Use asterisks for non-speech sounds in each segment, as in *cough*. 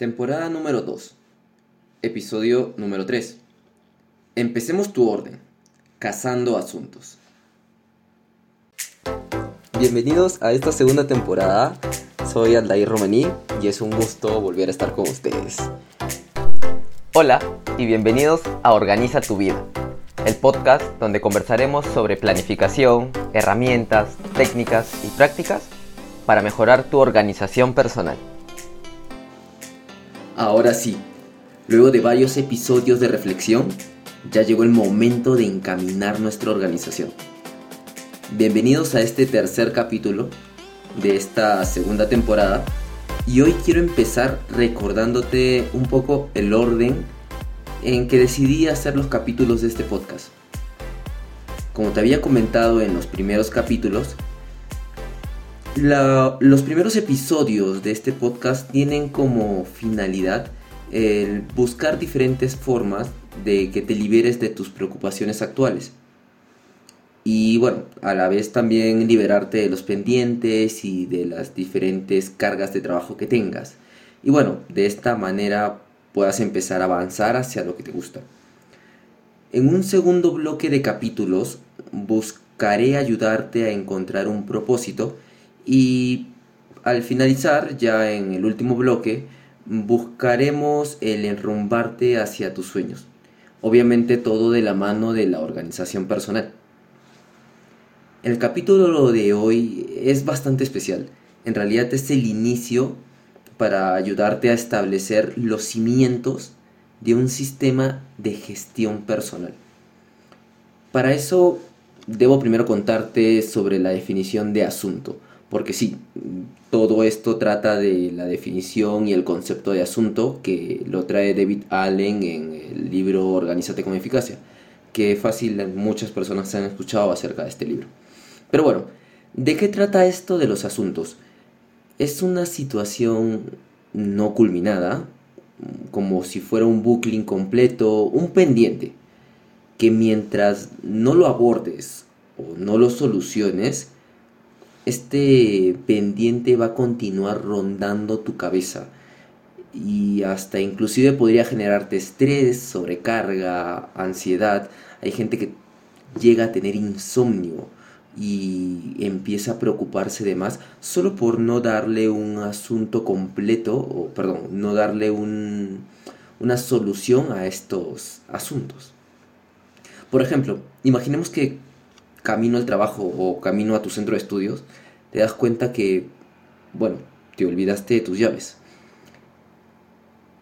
Temporada número 2. Episodio número 3. Empecemos tu orden. Cazando asuntos. Bienvenidos a esta segunda temporada. Soy Aldair Romaní y es un gusto volver a estar con ustedes. Hola y bienvenidos a Organiza tu vida, el podcast donde conversaremos sobre planificación, herramientas, técnicas y prácticas para mejorar tu organización personal. Ahora sí, luego de varios episodios de reflexión, ya llegó el momento de encaminar nuestra organización. Bienvenidos a este tercer capítulo de esta segunda temporada y hoy quiero empezar recordándote un poco el orden en que decidí hacer los capítulos de este podcast. Como te había comentado en los primeros capítulos, los primeros episodios de este podcast tienen como finalidad el buscar diferentes formas de que te liberes de tus preocupaciones actuales. Y bueno, a la vez también liberarte de los pendientes y de las diferentes cargas de trabajo que tengas. Y bueno, de esta manera puedas empezar a avanzar hacia lo que te gusta. En un segundo bloque de capítulos buscaré ayudarte a encontrar un propósito y al finalizar, ya en el último bloque, buscaremos el enrumbarte hacia tus sueños. Obviamente todo de la mano de la organización personal. El capítulo de hoy es bastante especial. En realidad es el inicio para ayudarte a establecer los cimientos de un sistema de gestión personal. Para eso debo primero contarte sobre la definición de asunto porque sí, todo esto trata de la definición y el concepto de asunto que lo trae David Allen en el libro Organízate con eficacia, que fácil muchas personas han escuchado acerca de este libro. Pero bueno, ¿de qué trata esto de los asuntos? Es una situación no culminada, como si fuera un bucle incompleto, un pendiente, que mientras no lo abordes o no lo soluciones, este pendiente va a continuar rondando tu cabeza y hasta inclusive podría generarte estrés, sobrecarga, ansiedad. Hay gente que llega a tener insomnio y empieza a preocuparse de más solo por no darle un asunto completo, o perdón, no darle un, una solución a estos asuntos. Por ejemplo, imaginemos que camino al trabajo o camino a tu centro de estudios, te das cuenta que, bueno, te olvidaste de tus llaves.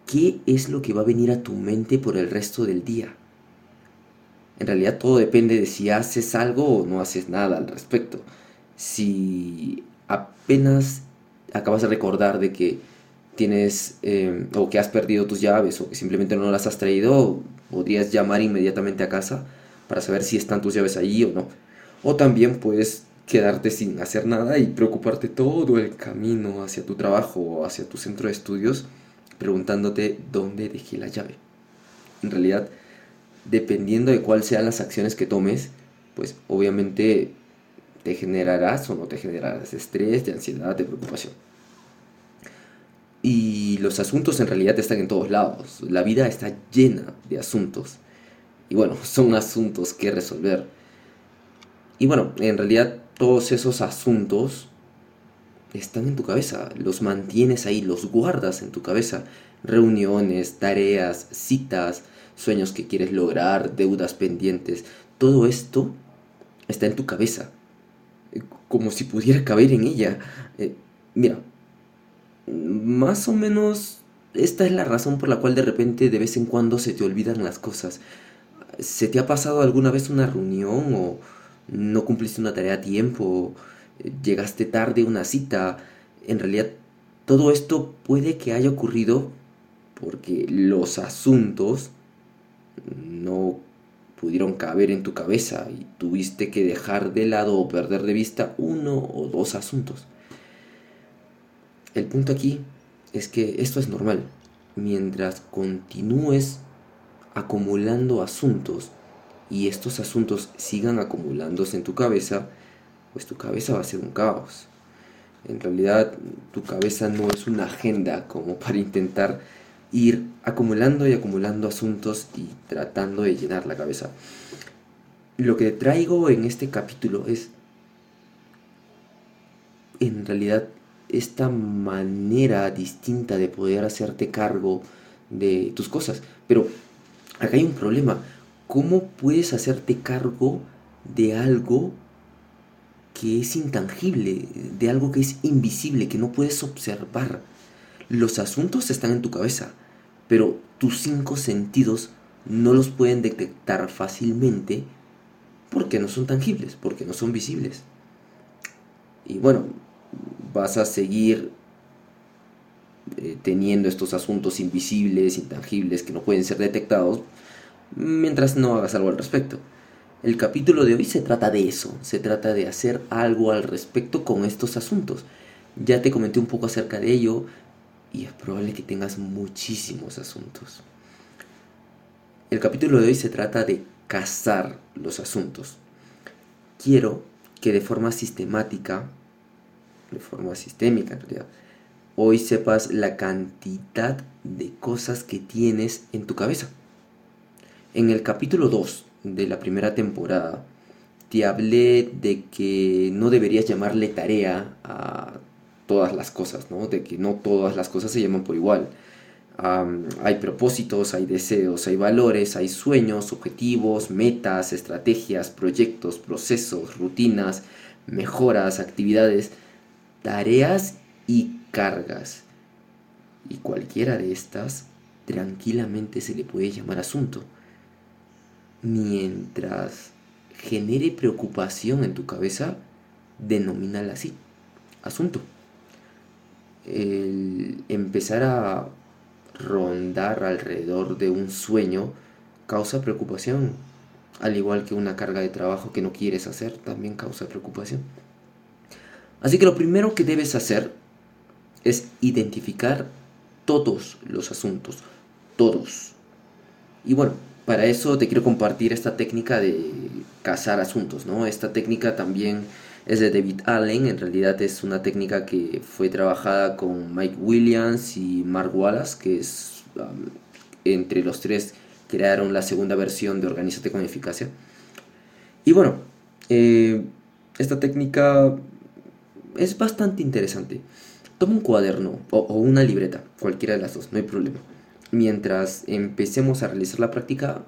¿Qué es lo que va a venir a tu mente por el resto del día? En realidad todo depende de si haces algo o no haces nada al respecto. Si apenas acabas de recordar de que tienes eh, o que has perdido tus llaves o que simplemente no las has traído, podrías llamar inmediatamente a casa para saber si están tus llaves allí o no. O también puedes quedarte sin hacer nada y preocuparte todo el camino hacia tu trabajo o hacia tu centro de estudios preguntándote dónde dejé la llave. En realidad, dependiendo de cuáles sean las acciones que tomes, pues obviamente te generarás o no te generarás estrés, de ansiedad, de preocupación. Y los asuntos en realidad están en todos lados. La vida está llena de asuntos. Y bueno, *laughs* son asuntos que resolver y bueno, en realidad todos esos asuntos están en tu cabeza, los mantienes ahí, los guardas en tu cabeza. Reuniones, tareas, citas, sueños que quieres lograr, deudas pendientes, todo esto está en tu cabeza, eh, como si pudiera caber en ella. Eh, mira, más o menos esta es la razón por la cual de repente de vez en cuando se te olvidan las cosas. ¿Se te ha pasado alguna vez una reunión o no cumpliste una tarea a tiempo, llegaste tarde a una cita. En realidad, todo esto puede que haya ocurrido porque los asuntos no pudieron caber en tu cabeza y tuviste que dejar de lado o perder de vista uno o dos asuntos. El punto aquí es que esto es normal. Mientras continúes acumulando asuntos, y estos asuntos sigan acumulándose en tu cabeza, pues tu cabeza va a ser un caos. En realidad tu cabeza no es una agenda como para intentar ir acumulando y acumulando asuntos y tratando de llenar la cabeza. Lo que traigo en este capítulo es en realidad esta manera distinta de poder hacerte cargo de tus cosas. Pero acá hay un problema. ¿Cómo puedes hacerte cargo de algo que es intangible, de algo que es invisible, que no puedes observar? Los asuntos están en tu cabeza, pero tus cinco sentidos no los pueden detectar fácilmente porque no son tangibles, porque no son visibles. Y bueno, vas a seguir eh, teniendo estos asuntos invisibles, intangibles, que no pueden ser detectados, mientras no hagas algo al respecto. El capítulo de hoy se trata de eso, se trata de hacer algo al respecto con estos asuntos. Ya te comenté un poco acerca de ello y es probable que tengas muchísimos asuntos. El capítulo de hoy se trata de cazar los asuntos. Quiero que de forma sistemática de forma sistémica realidad, hoy sepas la cantidad de cosas que tienes en tu cabeza. En el capítulo 2 de la primera temporada, te hablé de que no deberías llamarle tarea a todas las cosas, ¿no? De que no todas las cosas se llaman por igual. hay propósitos, hay deseos, hay valores, hay sueños, objetivos, metas, estrategias, proyectos, procesos, rutinas, mejoras, actividades tareas y cargas. Y cualquiera de estas tranquilamente se le puede llamar asunto. Mientras genere preocupación en tu cabeza, denomínala así, asunto. El empezar a rondar alrededor de un sueño causa preocupación, al igual que una carga de trabajo que no quieres hacer también causa preocupación. Así que lo primero que debes hacer es identificar todos los asuntos, todos. Y bueno, para eso te quiero compartir esta técnica de cazar asuntos, ¿no? Esta técnica también es de David Allen, en realidad es una técnica que fue trabajada con Mike Williams y Mark Wallace, que es um, entre los tres crearon la segunda versión de Organízate con Eficacia. Y bueno, eh, esta técnica es bastante interesante. Toma un cuaderno o, una libreta, cualquiera de las dos, no hay problema. Mientras empecemos a realizar la práctica,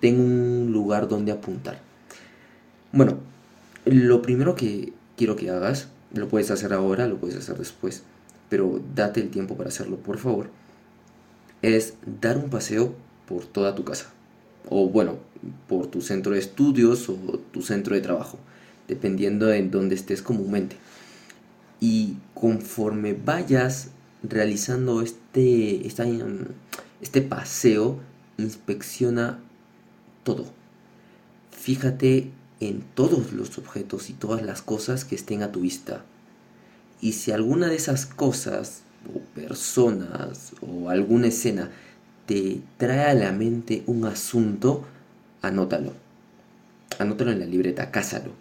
ten un lugar donde apuntar. Bueno, lo primero que quiero que hagas, lo puedes hacer ahora, lo puedes hacer después, pero date el tiempo para hacerlo, por favor, es dar un paseo por toda tu casa. O bueno, por tu centro de estudios o tu centro de trabajo dependiendo en dónde estés comúnmente. Y conforme vayas realizando este, este paseo, inspecciona todo. Fíjate en todos los objetos y todas las cosas que estén a tu vista. Y si alguna de esas cosas o personas o alguna escena te trae a la mente un asunto, anótalo. Anótalo en la libreta, cásalo.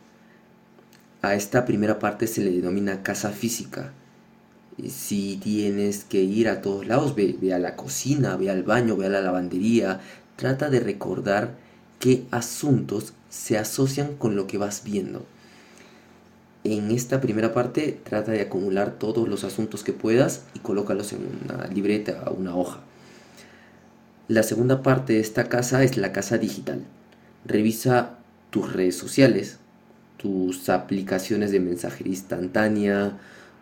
A esta primera parte se le denomina casa física. Si tienes que ir a todos lados, ve, a la cocina, ve al baño, ve a la lavandería, trata de recordar qué asuntos se asocian con lo que vas viendo. En esta primera parte trata de acumular todos los asuntos que puedas y colócalos en una libreta o una hoja. La segunda parte de esta casa es la casa digital. Revisa tus redes sociales, tus aplicaciones de mensajería instantánea,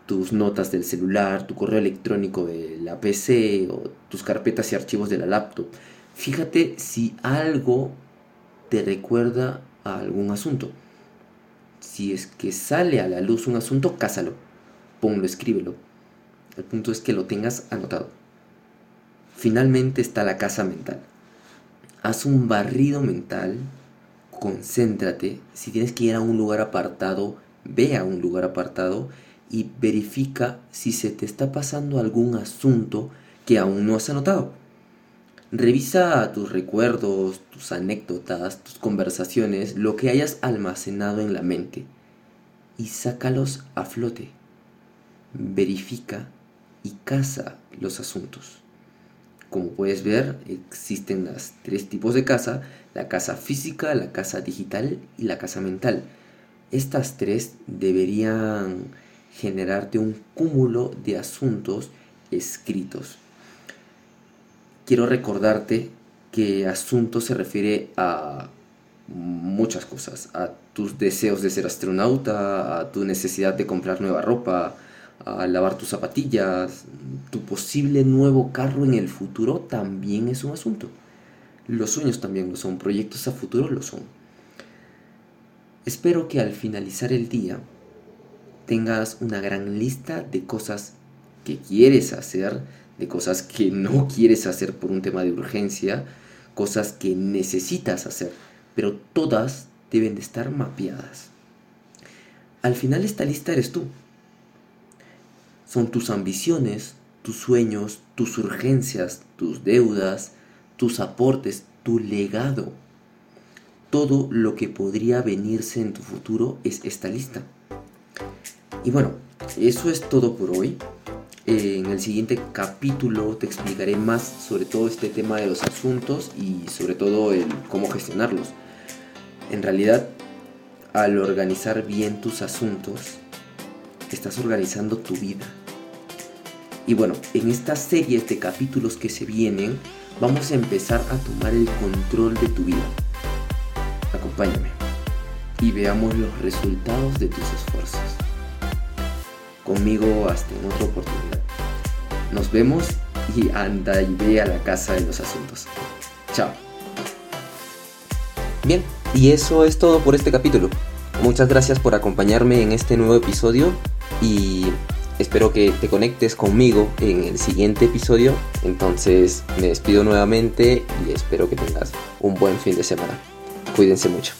tus notas del celular, tu correo electrónico de la PC o tus carpetas y archivos de la laptop. Fíjate si algo te recuerda a algún asunto. Si es que sale a la luz un asunto, cásalo, ponlo, escríbelo. El punto es que lo tengas anotado. Finalmente está la casa mental. Haz un barrido mental concéntrate. Si tienes que ir a un lugar apartado, ve a un lugar apartado y verifica si se te está pasando algún asunto que aún no has anotado. Revisa tus recuerdos, tus anécdotas, tus conversaciones, lo que hayas almacenado en la mente y sácalos a flote. verifica y casa los asuntos. Como puedes ver, existen las tres tipos de casa, la casa física, la casa digital y la casa mental. Estas tres deberían generarte un cúmulo de asuntos escritos. Quiero recordarte que asunto se refiere a muchas cosas, a tus deseos de ser astronauta, a tu necesidad de comprar nueva ropa, a lavar tus zapatillas, tu posible nuevo carro en el futuro también es un asunto. Los sueños también lo son, proyectos a futuro lo son. Espero que al finalizar el día tengas una gran lista de cosas que quieres hacer, de cosas que no quieres hacer por un tema de urgencia, cosas que necesitas hacer, pero todas deben de estar mapeadas. Al final esta lista eres tú. Son tus ambiciones, tus sueños, tus urgencias, tus deudas, tus aportes, tu legado. Todo lo que podría venirse en tu futuro es esta lista. Y bueno, eso es todo por hoy. En el siguiente capítulo te explicaré más sobre todo este tema de los asuntos y sobre todo el cómo gestionarlos. En realidad, al organizar bien tus asuntos, estás organizando tu vida. Y bueno, en estas series de capítulos que se vienen, vamos a empezar a tomar el control de tu vida. Acompáñame y veamos los resultados de tus esfuerzos. Conmigo hasta en otra oportunidad. Nos vemos y anda y ve a la casa de los asuntos. Chao. Bien, y eso es todo por este capítulo. Muchas gracias por acompañarme en este nuevo episodio y espero que te conectes conmigo en el siguiente episodio. Entonces me despido nuevamente y espero que tengas un buen fin de semana. Cuídense mucho.